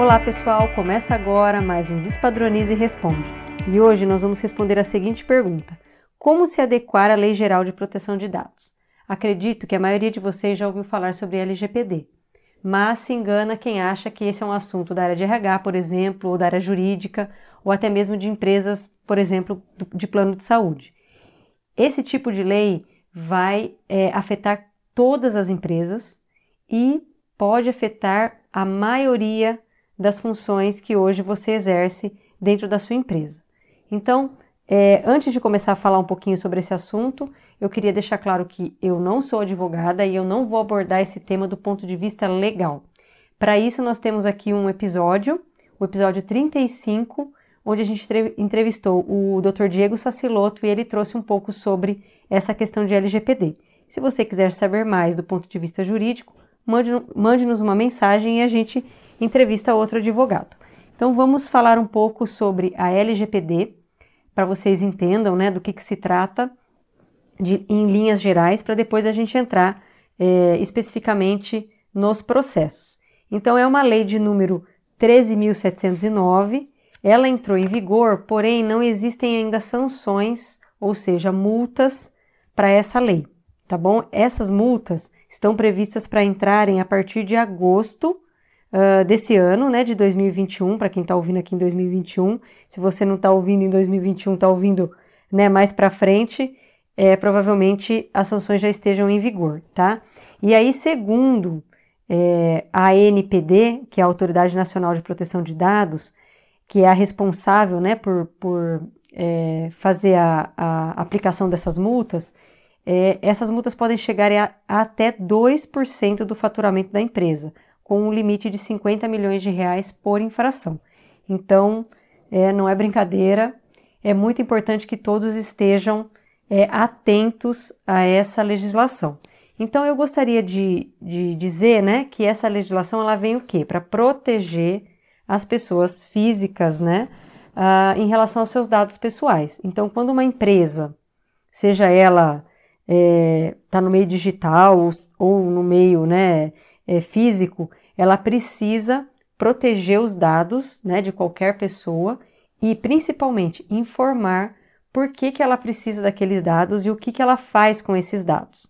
Olá pessoal, começa agora mais um Despadronize e Responde. E hoje nós vamos responder a seguinte pergunta: Como se adequar à Lei Geral de Proteção de Dados? Acredito que a maioria de vocês já ouviu falar sobre LGPD, mas se engana quem acha que esse é um assunto da área de RH, por exemplo, ou da área jurídica, ou até mesmo de empresas, por exemplo, de plano de saúde. Esse tipo de lei vai é, afetar todas as empresas e pode afetar a maioria das funções que hoje você exerce dentro da sua empresa. Então, é, antes de começar a falar um pouquinho sobre esse assunto, eu queria deixar claro que eu não sou advogada e eu não vou abordar esse tema do ponto de vista legal. Para isso, nós temos aqui um episódio, o episódio 35, onde a gente entrevistou o Dr. Diego Saciloto e ele trouxe um pouco sobre essa questão de LGPD. Se você quiser saber mais do ponto de vista jurídico, mande-nos mande uma mensagem e a gente entrevista outro advogado. Então vamos falar um pouco sobre a LGPD, para vocês entendam né, do que, que se trata de, em linhas gerais, para depois a gente entrar é, especificamente nos processos. Então é uma lei de número 13.709, ela entrou em vigor, porém não existem ainda sanções, ou seja, multas para essa lei, tá bom? Essas multas estão previstas para entrarem a partir de agosto uh, desse ano, né, de 2021, para quem está ouvindo aqui em 2021. Se você não está ouvindo em 2021, está ouvindo né, mais para frente, é, provavelmente as sanções já estejam em vigor, tá? E aí, segundo é, a ANPD, que é a Autoridade Nacional de Proteção de Dados, que é a responsável né, por, por é, fazer a, a, aplicação dessas multas, é, essas multas podem chegar a, a até 2% do faturamento da empresa, com um limite de 50 milhões de reais por infração. Então, é, não é brincadeira, é muito importante que todos estejam é, atentos a essa legislação. Então, eu gostaria de, de dizer né, que essa legislação ela vem o quê? Para proteger as pessoas físicas né, uh, em relação aos seus dados pessoais. Então, quando uma empresa, seja ela está é, tá no meio digital ou, ou no meio né, é, físico, ela precisa proteger os dados né, de qualquer pessoa e principalmente informar por que, que ela precisa daqueles dados e o que, que ela faz com esses dados.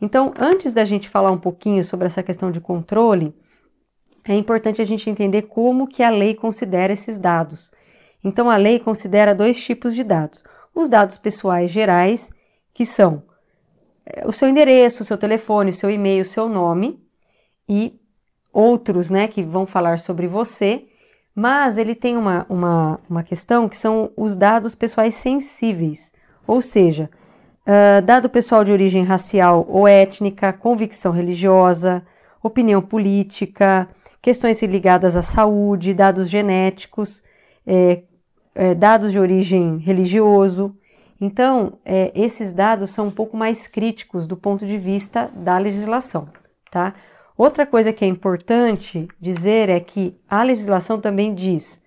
Então, antes da gente falar um pouquinho sobre essa questão de controle, é importante a gente entender como que a lei considera esses dados. Então, a lei considera dois tipos de dados: os dados pessoais gerais, que são é, o seu endereço, o seu telefone, o seu e-mail, o seu nome, e outros, né, que vão falar sobre você, mas ele tem uma, uma, uma questão que são os dados pessoais sensíveis, ou seja, uh, dado pessoal de origem racial ou étnica, convicção religiosa, opinião política, questões ligadas à saúde, dados genéticos, é, é, dados de origem religioso. Então, é, esses dados são um pouco mais críticos do ponto de vista da legislação, tá? Outra coisa que é importante dizer é que a legislação também diz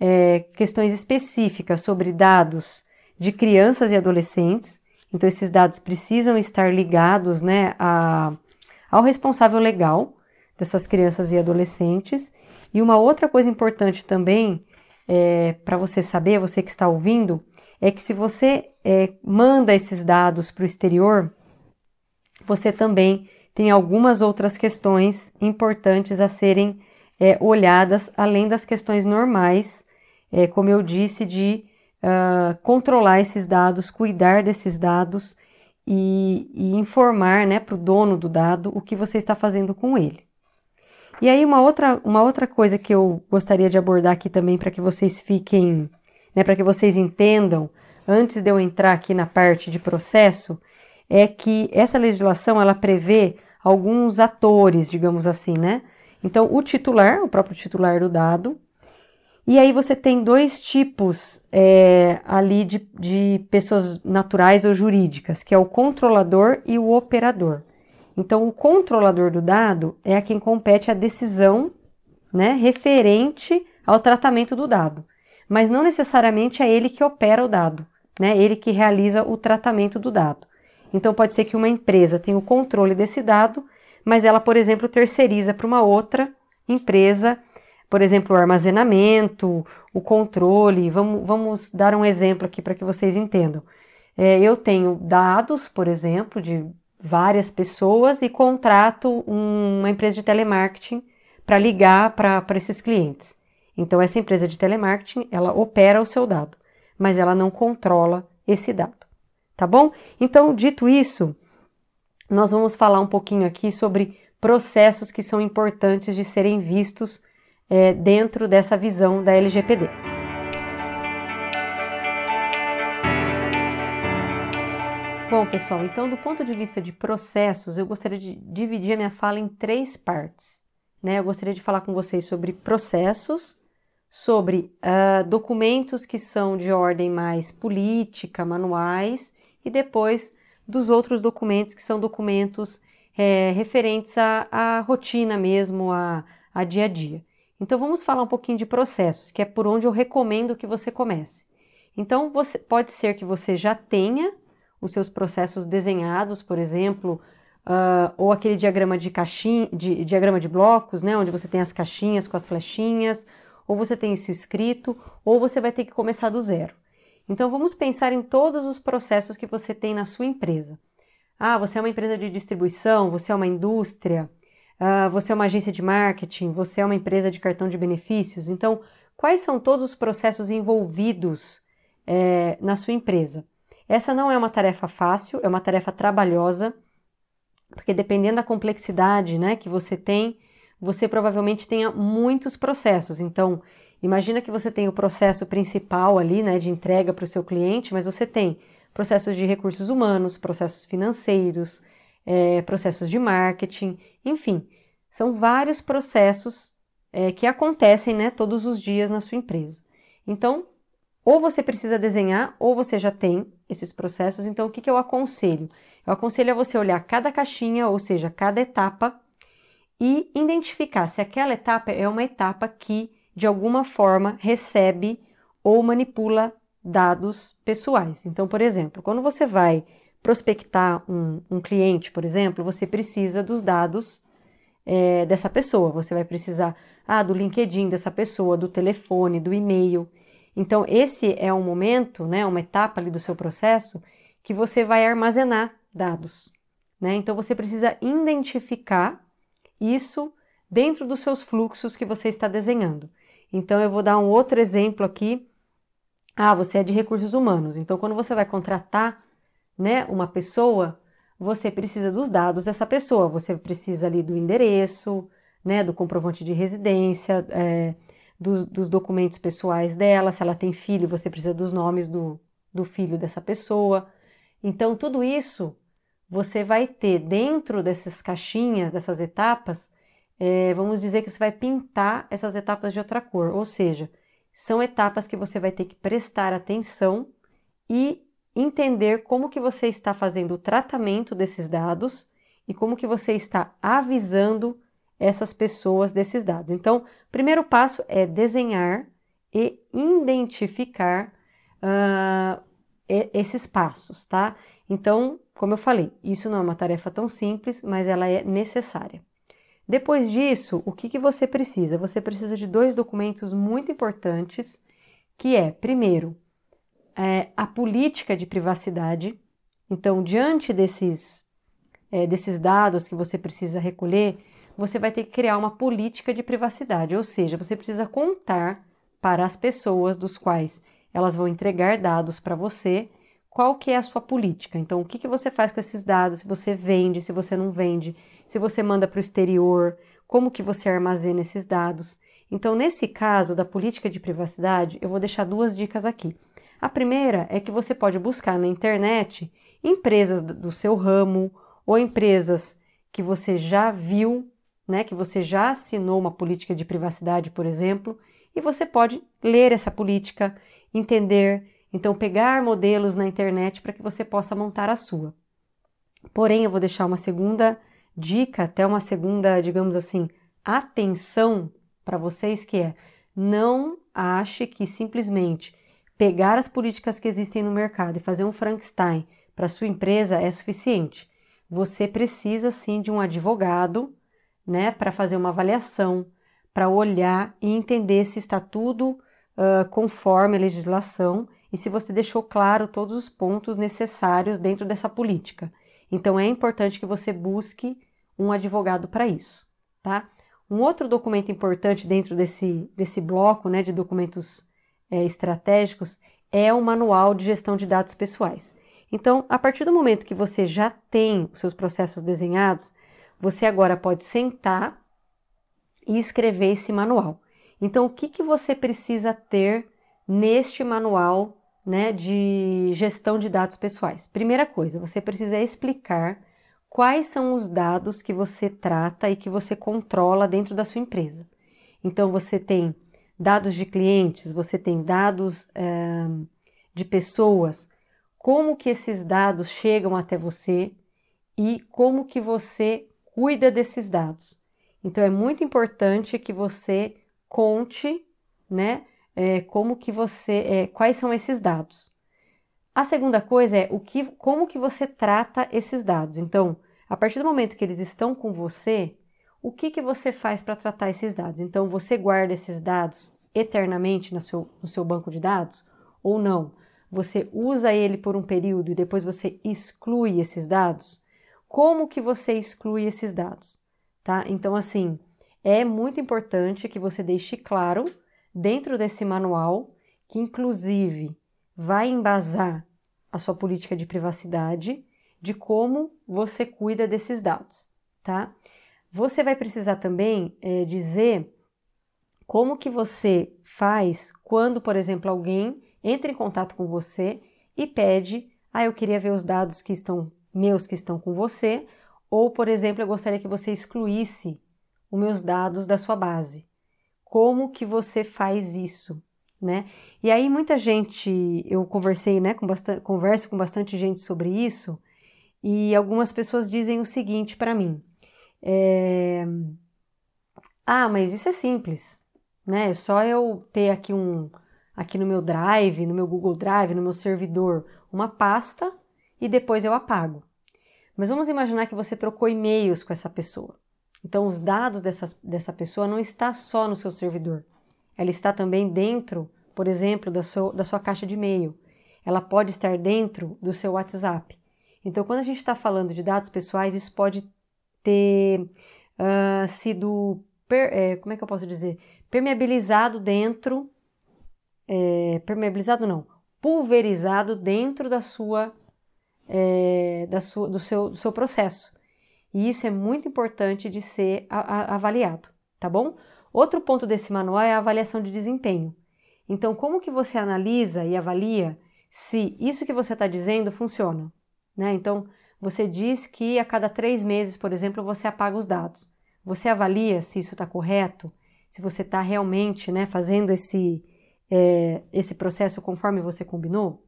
é, questões específicas sobre dados de crianças e adolescentes. Então, esses dados precisam estar ligados né, a, ao responsável legal dessas crianças e adolescentes. E uma outra coisa importante também é, para você saber, você que está ouvindo, é que se você é, manda esses dados para o exterior, você também tem algumas outras questões importantes a serem é, olhadas, além das questões normais, é, como eu disse, de uh, controlar esses dados, cuidar desses dados e, e informar né, para o dono do dado o que você está fazendo com ele. E aí, uma outra, uma outra coisa que eu gostaria de abordar aqui também para que vocês fiquem, né, para que vocês entendam, antes de eu entrar aqui na parte de processo, é que essa legislação ela prevê alguns atores, digamos assim, né? Então, o titular, o próprio titular do dado, e aí você tem dois tipos é, ali de, de pessoas naturais ou jurídicas, que é o controlador e o operador. Então, o controlador do dado é a quem compete a decisão né, referente ao tratamento do dado, mas não necessariamente é ele que opera o dado, né, ele que realiza o tratamento do dado. Então, pode ser que uma empresa tenha o controle desse dado, mas ela, por exemplo, terceiriza para uma outra empresa por exemplo, o armazenamento, o controle. Vamos, vamos dar um exemplo aqui para que vocês entendam. É, eu tenho dados, por exemplo, de várias pessoas e contrato uma empresa de telemarketing para ligar para esses clientes. Então, essa empresa de telemarketing, ela opera o seu dado, mas ela não controla esse dado, tá bom? Então, dito isso, nós vamos falar um pouquinho aqui sobre processos que são importantes de serem vistos é, dentro dessa visão da LGPD. Bom, pessoal, então do ponto de vista de processos, eu gostaria de dividir a minha fala em três partes. Né? Eu gostaria de falar com vocês sobre processos, sobre uh, documentos que são de ordem mais política, manuais, e depois dos outros documentos que são documentos é, referentes à, à, rotina mesmo, a, a dia a dia. Então vamos falar um pouquinho de processos, que é por onde eu recomendo que você comece. Então você, pode ser que você já tenha os seus processos desenhados, por exemplo, uh, ou aquele diagrama de caixinha, de, diagrama de blocos, né, onde você tem as caixinhas com as flechinhas, ou você tem isso escrito, ou você vai ter que começar do zero. Então vamos pensar em todos os processos que você tem na sua empresa. Ah, você é uma empresa de distribuição, você é uma indústria, uh, você é uma agência de marketing, você é uma empresa de cartão de benefícios. Então, quais são todos os processos envolvidos é, na sua empresa? Essa não é uma tarefa fácil, é uma tarefa trabalhosa, porque dependendo da complexidade né, que você tem, você provavelmente tenha muitos processos. Então, imagina que você tem o processo principal ali, né, de entrega para o seu cliente, mas você tem processos de recursos humanos, processos financeiros, é, processos de marketing, enfim, são vários processos é, que acontecem né, todos os dias na sua empresa. Então, ou você precisa desenhar, ou você já tem esses processos. Então, o que, que eu aconselho? Eu aconselho a você olhar cada caixinha, ou seja, cada etapa, e identificar se aquela etapa é uma etapa que, de alguma forma, recebe ou manipula dados pessoais. Então, por exemplo, quando você vai prospectar um, um cliente, por exemplo, você precisa dos dados é, dessa pessoa. Você vai precisar ah, do LinkedIn dessa pessoa, do telefone, do e-mail. Então, esse é um momento, né, uma etapa ali do seu processo que você vai armazenar dados. Né? Então, você precisa identificar isso dentro dos seus fluxos que você está desenhando. Então, eu vou dar um outro exemplo aqui. Ah, você é de recursos humanos. Então, quando você vai contratar né, uma pessoa, você precisa dos dados dessa pessoa. Você precisa ali do endereço, né, do comprovante de residência, é, dos, dos, documentos pessoais dela, se ela tem filho, você precisa dos nomes do, do filho dessa pessoa. Então, tudo isso você vai ter dentro dessas caixinhas, dessas etapas, é, vamos dizer que você vai pintar essas etapas de outra cor, ou seja, são etapas que você vai ter que prestar atenção e entender como que você está fazendo o tratamento desses dados e como que você está avisando essas pessoas desses dados. Então, o primeiro passo é desenhar e identificar uh, esses passos, tá? Então, como eu falei, isso não é uma tarefa tão simples, mas ela é necessária. Depois disso, o que, que você precisa? Você precisa de dois documentos muito importantes, que é, primeiro, é, a política de privacidade. Então, diante desses, é, desses dados que você precisa recolher, você vai ter que criar uma política de privacidade, ou seja, você precisa contar para as pessoas dos quais elas vão entregar dados para você qual que é a sua política. Então, o que, que você faz com esses dados? Se você vende, se você não vende, se você manda para o exterior, como que você armazena esses dados. Então, nesse caso da política de privacidade, eu vou deixar duas dicas aqui. A primeira é que você pode buscar na internet empresas do seu ramo ou empresas que você já viu né, que você já assinou uma política de privacidade, por exemplo, e você pode ler essa política, entender, então pegar modelos na internet para que você possa montar a sua. Porém, eu vou deixar uma segunda dica, até uma segunda, digamos assim, atenção para vocês que é não ache que simplesmente pegar as políticas que existem no mercado e fazer um Frankenstein para sua empresa é suficiente. Você precisa sim de um advogado né, para fazer uma avaliação, para olhar e entender se está tudo uh, conforme a legislação e se você deixou claro todos os pontos necessários dentro dessa política. Então é importante que você busque um advogado para isso, tá? Um outro documento importante dentro desse, desse bloco né, de documentos é, estratégicos é o Manual de Gestão de Dados Pessoais. Então, a partir do momento que você já tem os seus processos desenhados, você agora pode sentar e escrever esse manual. Então, o que, que você precisa ter neste manual né, de gestão de dados pessoais? Primeira coisa, você precisa explicar quais são os dados que você trata e que você controla dentro da sua empresa. Então, você tem dados de clientes, você tem dados é, de pessoas, como que esses dados chegam até você e como que você cuida desses dados. Então, é muito importante que você conte, né, é, como que você, é, quais são esses dados. A segunda coisa é o que, como que você trata esses dados. Então, a partir do momento que eles estão com você, o que, que você faz para tratar esses dados? Então, você guarda esses dados eternamente no seu, no seu banco de dados ou não? Você usa ele por um período e depois você exclui esses dados? Como que você exclui esses dados? Tá? Então, assim, é muito importante que você deixe claro dentro desse manual, que inclusive vai embasar a sua política de privacidade, de como você cuida desses dados, tá? Você vai precisar também é, dizer como que você faz quando, por exemplo, alguém entra em contato com você e pede, ah, eu queria ver os dados que estão meus que estão com você, ou, por exemplo, eu gostaria que você excluísse os meus dados da sua base. Como que você faz isso, né? E aí muita gente, eu conversei, né, com bastante, converso com bastante gente sobre isso, e algumas pessoas dizem o seguinte para mim: é, ah, mas isso é simples, né? É só eu ter aqui um aqui no meu Drive, no meu Google Drive, no meu servidor, uma pasta e depois eu apago. Mas vamos imaginar que você trocou e-mails com essa pessoa. Então, os dados dessa, dessa pessoa não está só no seu servidor. Ela está também dentro, por exemplo, da, seu, da sua caixa de e-mail. Ela pode estar dentro do seu WhatsApp. Então, quando a gente está falando de dados pessoais, isso pode ter uh, sido, per, é, como é que eu posso dizer, permeabilizado dentro, é, permeabilizado não, pulverizado dentro da sua, é, da sua, do, seu, do seu processo. E isso é muito importante de ser avaliado, tá bom? Outro ponto desse manual é a avaliação de desempenho. Então, como que você analisa e avalia se isso que você está dizendo funciona? Né? Então, você diz que a cada três meses, por exemplo, você apaga os dados. Você avalia se isso está correto, se você está realmente né, fazendo esse, é, esse processo conforme você combinou?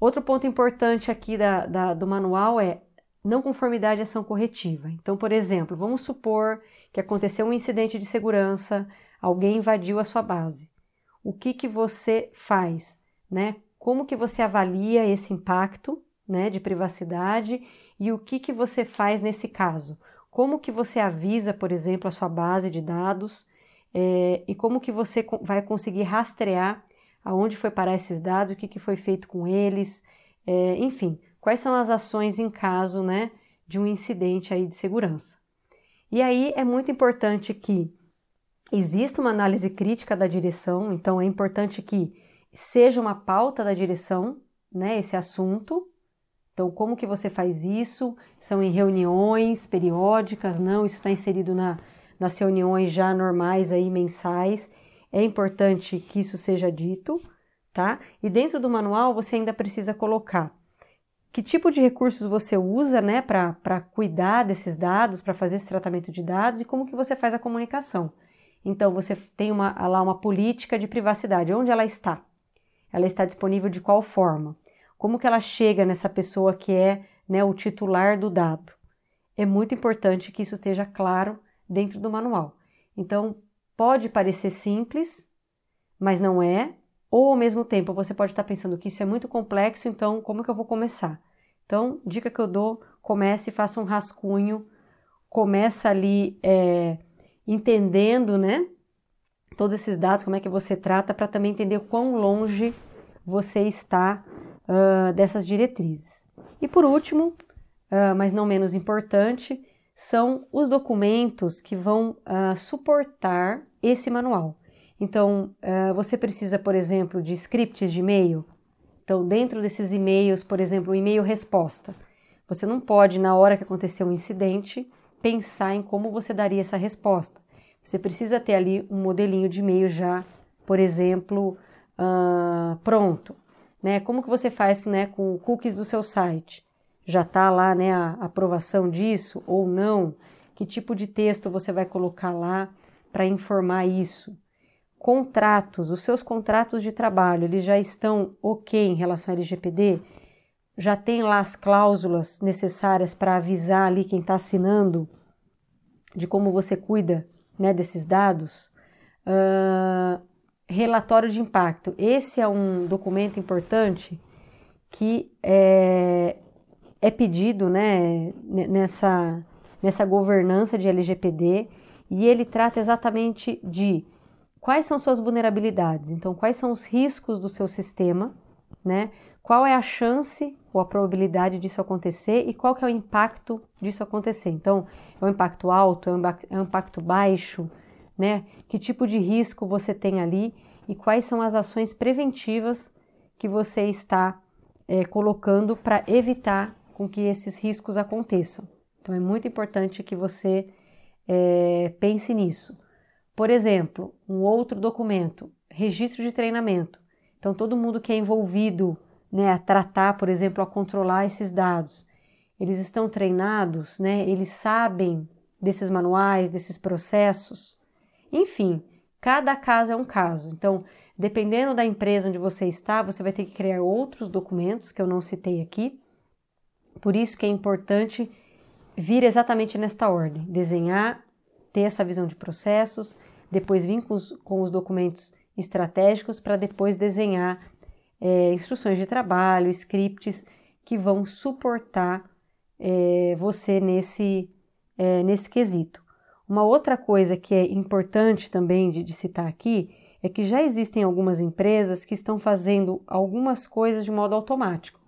Outro ponto importante aqui da, da, do manual é não conformidade à ação corretiva. Então, por exemplo, vamos supor que aconteceu um incidente de segurança, alguém invadiu a sua base. O que, que você faz? Né? Como que você avalia esse impacto né, de privacidade e o que, que você faz nesse caso? Como que você avisa, por exemplo, a sua base de dados é, e como que você vai conseguir rastrear aonde foi parar esses dados, o que, que foi feito com eles, é, enfim, quais são as ações em caso né, de um incidente aí de segurança. E aí é muito importante que exista uma análise crítica da direção, então é importante que seja uma pauta da direção, né, esse assunto. Então, como que você faz isso? São em reuniões periódicas? Não, isso está inserido na, nas reuniões já normais aí mensais. É importante que isso seja dito, tá? E dentro do manual você ainda precisa colocar que tipo de recursos você usa, né, para cuidar desses dados, para fazer esse tratamento de dados e como que você faz a comunicação. Então você tem uma, lá uma política de privacidade, onde ela está? Ela está disponível de qual forma? Como que ela chega nessa pessoa que é né, o titular do dado? É muito importante que isso esteja claro dentro do manual. Então, pode parecer simples, mas não é, ou ao mesmo tempo você pode estar pensando que isso é muito complexo, então como que eu vou começar? Então, dica que eu dou: comece faça um rascunho, começa ali é, entendendo, né? Todos esses dados, como é que você trata, para também entender quão longe você está uh, dessas diretrizes. E por último, uh, mas não menos importante, são os documentos que vão uh, suportar esse manual. Então, uh, você precisa, por exemplo, de scripts de e-mail. Então, dentro desses e-mails, por exemplo, o e-mail resposta. Você não pode, na hora que acontecer um incidente, pensar em como você daria essa resposta. Você precisa ter ali um modelinho de e-mail já, por exemplo, uh, pronto. Né? Como que você faz né, com cookies do seu site? já está lá né, a aprovação disso ou não? Que tipo de texto você vai colocar lá para informar isso? Contratos, os seus contratos de trabalho, eles já estão ok em relação ao LGPD? Já tem lá as cláusulas necessárias para avisar ali quem está assinando de como você cuida né, desses dados? Uh, relatório de impacto. Esse é um documento importante que é, é pedido né, nessa, nessa governança de LGPD e ele trata exatamente de quais são suas vulnerabilidades, então quais são os riscos do seu sistema, né? Qual é a chance ou a probabilidade disso acontecer e qual que é o impacto disso acontecer. Então, é um impacto alto, é um impacto baixo, né? Que tipo de risco você tem ali e quais são as ações preventivas que você está é, colocando para evitar com que esses riscos aconteçam. Então é muito importante que você é, pense nisso. Por exemplo, um outro documento, registro de treinamento. Então todo mundo que é envolvido né, a tratar, por exemplo, a controlar esses dados, eles estão treinados, né, eles sabem desses manuais, desses processos. Enfim, cada caso é um caso. Então, dependendo da empresa onde você está, você vai ter que criar outros documentos que eu não citei aqui por isso que é importante vir exatamente nesta ordem: desenhar, ter essa visão de processos, depois vir com os, com os documentos estratégicos para depois desenhar é, instruções de trabalho, scripts que vão suportar é, você nesse, é, nesse quesito. Uma outra coisa que é importante também de, de citar aqui é que já existem algumas empresas que estão fazendo algumas coisas de modo automático.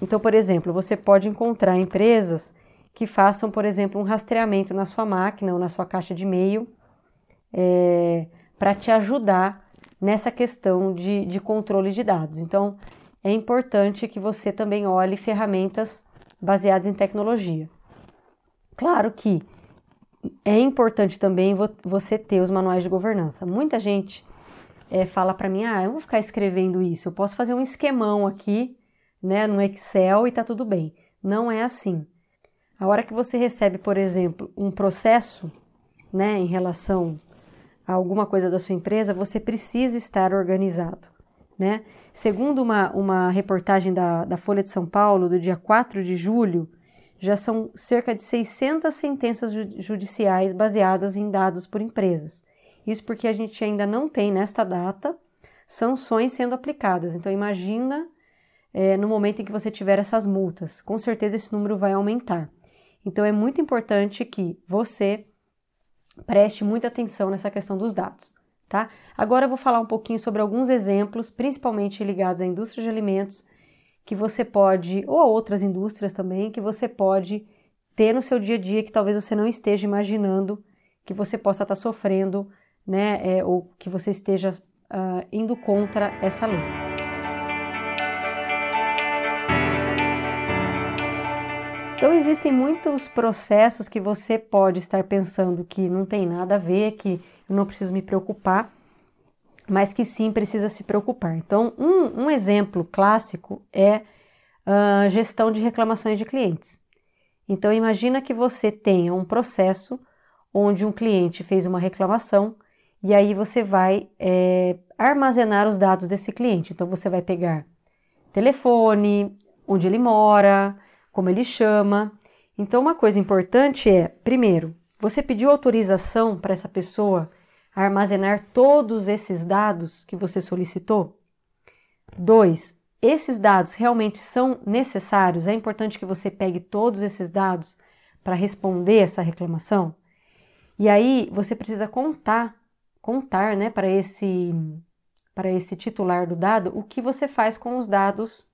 Então, por exemplo, você pode encontrar empresas que façam, por exemplo, um rastreamento na sua máquina ou na sua caixa de e-mail é, para te ajudar nessa questão de, de controle de dados. Então, é importante que você também olhe ferramentas baseadas em tecnologia. Claro que é importante também você ter os manuais de governança. Muita gente é, fala para mim: ah, eu vou ficar escrevendo isso, eu posso fazer um esquemão aqui né, no Excel e tá tudo bem. Não é assim. A hora que você recebe, por exemplo, um processo, né, em relação alguma coisa da sua empresa, você precisa estar organizado, né? Segundo uma, uma reportagem da, da Folha de São Paulo, do dia 4 de julho, já são cerca de 600 sentenças judiciais baseadas em dados por empresas. Isso porque a gente ainda não tem, nesta data, sanções sendo aplicadas. Então, imagina é, no momento em que você tiver essas multas. Com certeza esse número vai aumentar. Então é muito importante que você preste muita atenção nessa questão dos dados. Tá? Agora eu vou falar um pouquinho sobre alguns exemplos, principalmente ligados à indústria de alimentos, que você pode, ou a outras indústrias também, que você pode ter no seu dia a dia que talvez você não esteja imaginando que você possa estar sofrendo, né, é, ou que você esteja uh, indo contra essa lei. Então existem muitos processos que você pode estar pensando que não tem nada a ver, que eu não preciso me preocupar, mas que sim precisa se preocupar. Então, um, um exemplo clássico é a gestão de reclamações de clientes. Então, imagina que você tenha um processo onde um cliente fez uma reclamação e aí você vai é, armazenar os dados desse cliente. Então, você vai pegar telefone, onde ele mora, como ele chama. Então, uma coisa importante é, primeiro, você pediu autorização para essa pessoa armazenar todos esses dados que você solicitou? Dois, esses dados realmente são necessários? É importante que você pegue todos esses dados para responder essa reclamação? E aí você precisa contar, contar, né, para esse para esse titular do dado o que você faz com os dados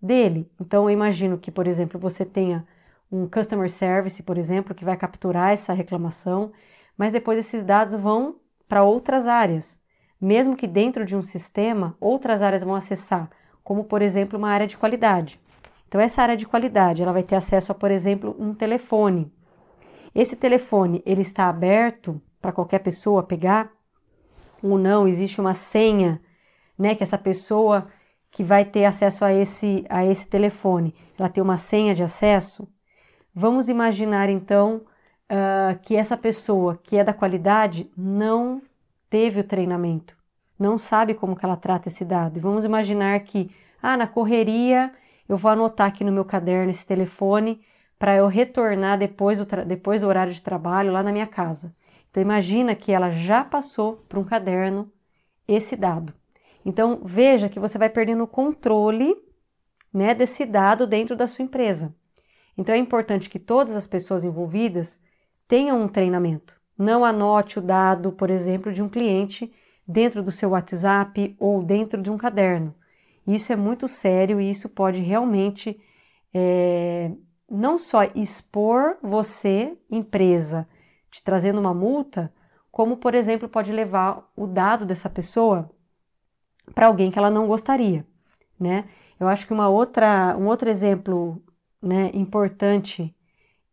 dele. Então eu imagino que, por exemplo, você tenha um customer service, por exemplo, que vai capturar essa reclamação, mas depois esses dados vão para outras áreas. Mesmo que dentro de um sistema, outras áreas vão acessar, como por exemplo uma área de qualidade. Então essa área de qualidade, ela vai ter acesso a, por exemplo, um telefone. Esse telefone, ele está aberto para qualquer pessoa pegar ou não? Existe uma senha, né, que essa pessoa que vai ter acesso a esse a esse telefone, ela tem uma senha de acesso? Vamos imaginar então uh, que essa pessoa que é da qualidade não teve o treinamento, não sabe como que ela trata esse dado. E vamos imaginar que, ah, na correria eu vou anotar aqui no meu caderno esse telefone para eu retornar depois do, depois do horário de trabalho lá na minha casa. Então imagina que ela já passou para um caderno esse dado. Então veja que você vai perdendo o controle né, desse dado dentro da sua empresa. Então é importante que todas as pessoas envolvidas tenham um treinamento. Não anote o dado, por exemplo, de um cliente dentro do seu WhatsApp ou dentro de um caderno. Isso é muito sério e isso pode realmente é, não só expor você, empresa, te trazendo uma multa, como, por exemplo, pode levar o dado dessa pessoa para alguém que ela não gostaria, né? Eu acho que uma outra, um outro exemplo né, importante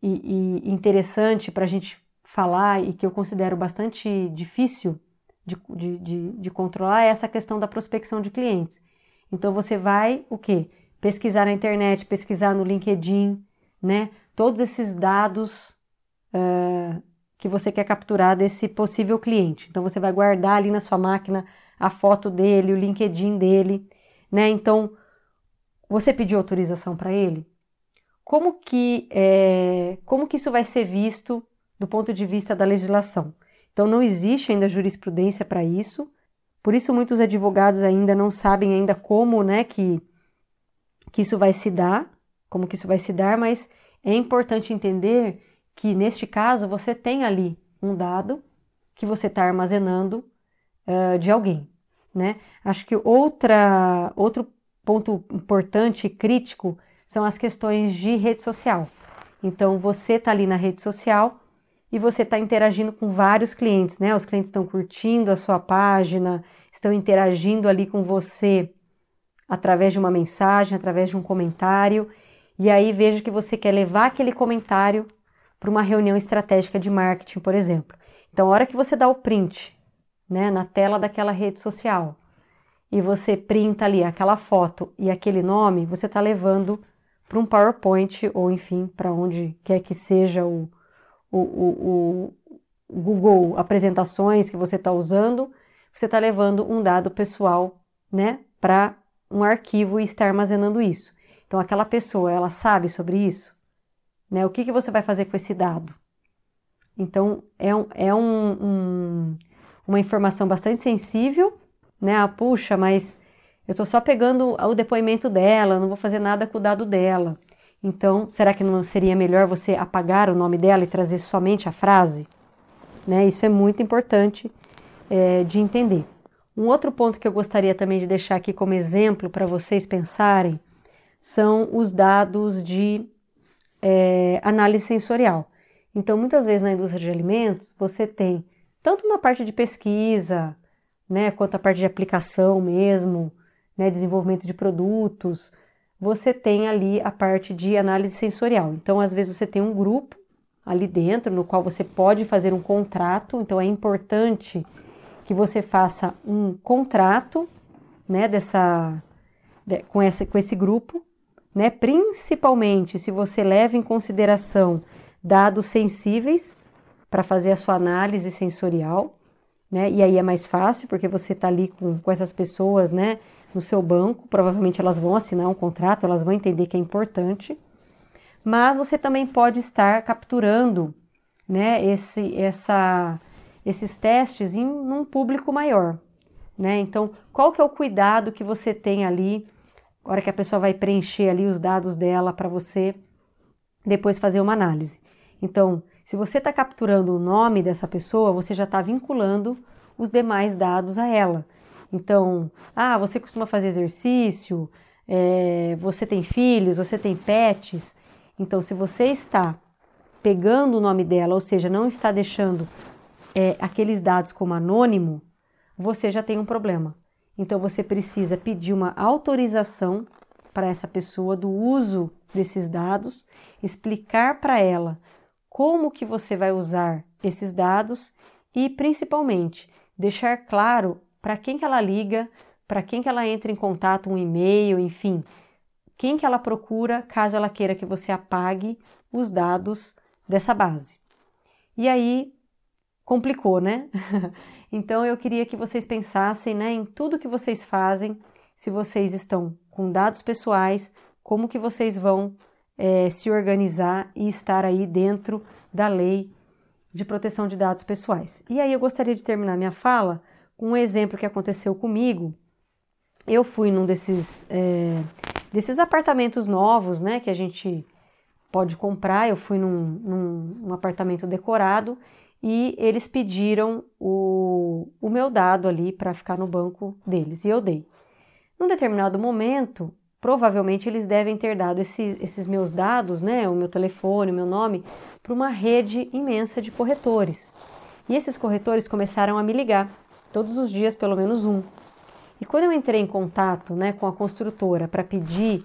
e, e interessante para a gente falar e que eu considero bastante difícil de, de, de, de, controlar é essa questão da prospecção de clientes. Então você vai o quê? Pesquisar na internet, pesquisar no LinkedIn, né? Todos esses dados uh, que você quer capturar desse possível cliente. Então você vai guardar ali na sua máquina a foto dele, o LinkedIn dele, né? Então você pediu autorização para ele? Como que, é, como que isso vai ser visto do ponto de vista da legislação? Então, não existe ainda jurisprudência para isso, por isso muitos advogados ainda não sabem ainda como né, que, que isso vai se dar, como que isso vai se dar, mas é importante entender que neste caso você tem ali um dado que você está armazenando uh, de alguém. Né? Acho que outra, outro ponto importante e crítico são as questões de rede social. Então você está ali na rede social e você está interagindo com vários clientes, né? Os clientes estão curtindo a sua página, estão interagindo ali com você através de uma mensagem, através de um comentário, e aí vejo que você quer levar aquele comentário para uma reunião estratégica de marketing, por exemplo. Então, a hora que você dá o print, né, na tela daquela rede social, e você printa ali aquela foto e aquele nome, você está levando para um PowerPoint ou enfim, para onde quer que seja o, o, o, o Google apresentações que você está usando, você está levando um dado pessoal, né, para um arquivo e está armazenando isso. Então, aquela pessoa, ela sabe sobre isso? Né? O que, que você vai fazer com esse dado? Então, é, um, é um, um, uma informação bastante sensível, né? Ah, puxa, mas eu estou só pegando o depoimento dela, não vou fazer nada com o dado dela. Então, será que não seria melhor você apagar o nome dela e trazer somente a frase? Né? Isso é muito importante é, de entender. Um outro ponto que eu gostaria também de deixar aqui como exemplo para vocês pensarem são os dados de é, análise sensorial. Então, muitas vezes na indústria de alimentos, você tem, tanto na parte de pesquisa, né, quanto a parte de aplicação mesmo, né, desenvolvimento de produtos, você tem ali a parte de análise sensorial. Então, às vezes, você tem um grupo ali dentro no qual você pode fazer um contrato, então é importante que você faça um contrato né, dessa, de, com, essa, com esse grupo, né, principalmente se você leva em consideração dados sensíveis para fazer a sua análise sensorial, né, e aí é mais fácil porque você está ali com, com essas pessoas, né, no seu banco, provavelmente elas vão assinar um contrato, elas vão entender que é importante, mas você também pode estar capturando né, esse, essa, esses testes em um público maior. Né? Então, qual que é o cuidado que você tem ali, na hora que a pessoa vai preencher ali os dados dela para você depois fazer uma análise? Então, Se você está capturando o nome dessa pessoa, você já está vinculando os demais dados a ela. Então, ah, você costuma fazer exercício, é, você tem filhos, você tem pets. Então, se você está pegando o nome dela, ou seja, não está deixando é, aqueles dados como anônimo, você já tem um problema. Então, você precisa pedir uma autorização para essa pessoa do uso desses dados, explicar para ela como que você vai usar esses dados e, principalmente, deixar claro para quem que ela liga, para quem que ela entra em contato, um e-mail, enfim, quem que ela procura caso ela queira que você apague os dados dessa base. E aí complicou, né? então eu queria que vocês pensassem né, em tudo que vocês fazem, se vocês estão com dados pessoais, como que vocês vão é, se organizar e estar aí dentro da lei de proteção de dados pessoais. E aí eu gostaria de terminar minha fala com um exemplo que aconteceu comigo. Eu fui num desses, é, desses apartamentos novos, né, que a gente pode comprar. Eu fui num, num, apartamento decorado e eles pediram o, o meu dado ali para ficar no banco deles e eu dei. Num determinado momento, provavelmente eles devem ter dado esse, esses meus dados, né, o meu telefone, o meu nome, para uma rede imensa de corretores. E esses corretores começaram a me ligar todos os dias pelo menos um. E quando eu entrei em contato né, com a construtora para pedir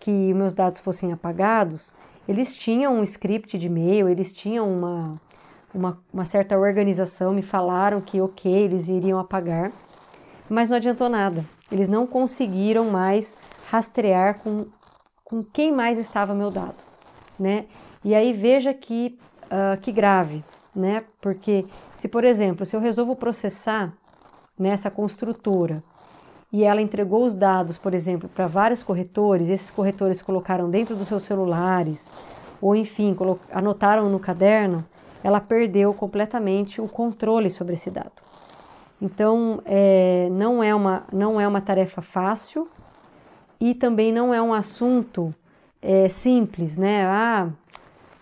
que meus dados fossem apagados, eles tinham um script de e-mail, eles tinham uma, uma, uma certa organização, me falaram que ok, eles iriam apagar, mas não adiantou nada. Eles não conseguiram mais rastrear com, com quem mais estava meu dado, né? E aí veja que, uh, que grave, né? Porque se, por exemplo, se eu resolvo processar nessa construtora e ela entregou os dados, por exemplo, para vários corretores, esses corretores colocaram dentro dos seus celulares, ou enfim, anotaram no caderno, ela perdeu completamente o controle sobre esse dado. Então, é, não, é uma, não é uma tarefa fácil e também não é um assunto é, simples, né? Ah,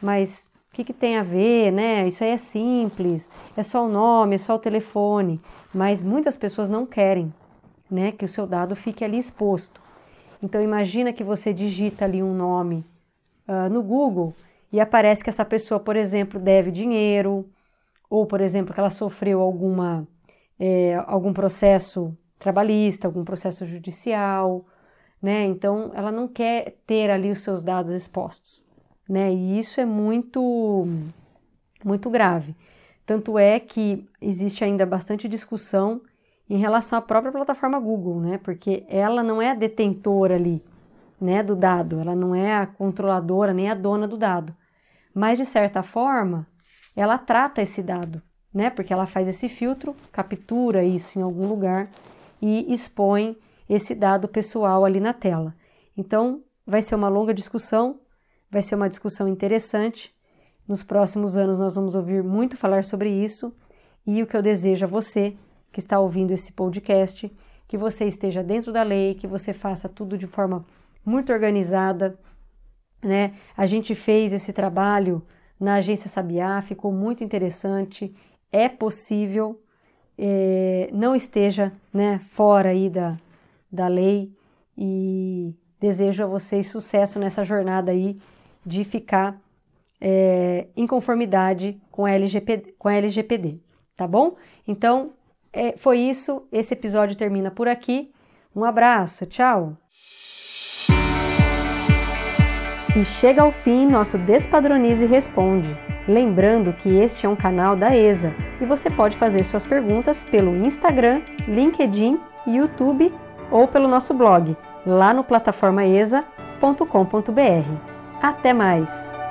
mas o que, que, tem a ver, né? Isso aí é simples, é só o nome, é só o telefone, mas muitas pessoas não querem, né, que o seu dado fique ali exposto. Então imagina que você digita ali um nome uh, no Google e aparece que essa pessoa, por exemplo, deve dinheiro, ou por exemplo que ela sofreu alguma é, algum processo trabalhista, algum processo judicial, né? Então ela não quer ter ali os seus dados expostos né? E isso é muito muito grave. Tanto é que existe ainda bastante discussão em relação à própria plataforma Google, né? Porque ela não é a detentora ali, né, do dado, ela não é a controladora nem a dona do dado. Mas de certa forma, ela trata esse dado, né? Porque ela faz esse filtro, captura isso em algum lugar e expõe esse dado pessoal ali na tela. Então, vai ser uma longa discussão, Vai ser uma discussão interessante. Nos próximos anos nós vamos ouvir muito falar sobre isso e o que eu desejo a você que está ouvindo esse podcast, que você esteja dentro da lei, que você faça tudo de forma muito organizada, né? A gente fez esse trabalho na agência Sabiá, ficou muito interessante. É possível, é, não esteja, né, fora aí da, da lei e desejo a vocês sucesso nessa jornada aí de ficar é, em conformidade com a, LGPD, com a LGPD, tá bom? Então, é, foi isso. Esse episódio termina por aqui. Um abraço, tchau! E chega ao fim nosso Despadronize Responde. Lembrando que este é um canal da ESA e você pode fazer suas perguntas pelo Instagram, LinkedIn, YouTube ou pelo nosso blog, lá no plataformaesa.com.br. Até mais!